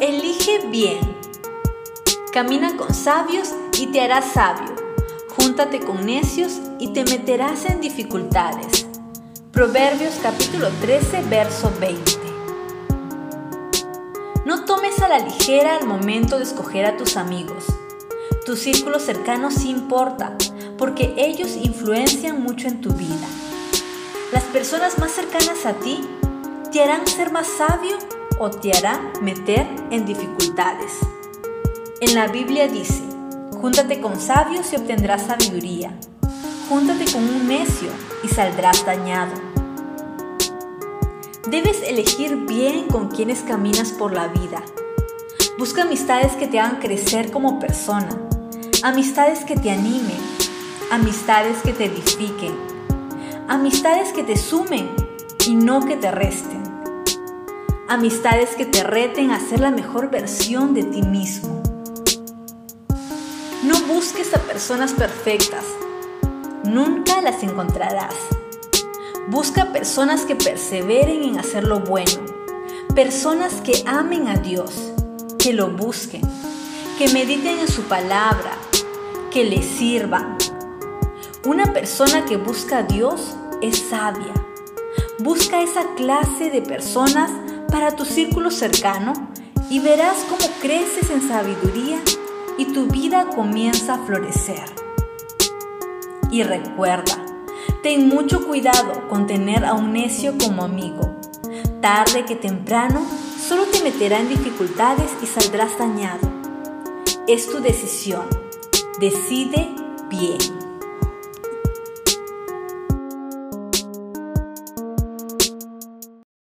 Elige bien. Camina con sabios y te harás sabio. Júntate con necios y te meterás en dificultades. Proverbios capítulo 13, verso 20. No tomes a la ligera el momento de escoger a tus amigos. Tu círculo cercano sí importa, porque ellos influencian mucho en tu vida. Las personas más cercanas a ti te harán ser más sabio o te harán meter en dificultades. En la Biblia dice, júntate con sabios y obtendrás sabiduría. Júntate con un necio y saldrás dañado. Debes elegir bien con quienes caminas por la vida. Busca amistades que te hagan crecer como persona, amistades que te animen, amistades que te edifiquen, amistades que te sumen y no que te resten, amistades que te reten a ser la mejor versión de ti mismo. No busques a personas perfectas, nunca las encontrarás. Busca personas que perseveren en hacer lo bueno, personas que amen a Dios, que lo busquen, que mediten en su palabra, que le sirvan. Una persona que busca a Dios es sabia. Busca esa clase de personas para tu círculo cercano y verás cómo creces en sabiduría y tu vida comienza a florecer. Y recuerda, ten mucho cuidado con tener a un necio como amigo. Tarde que temprano, solo te meterá en dificultades y saldrás dañado. Es tu decisión. Decide bien.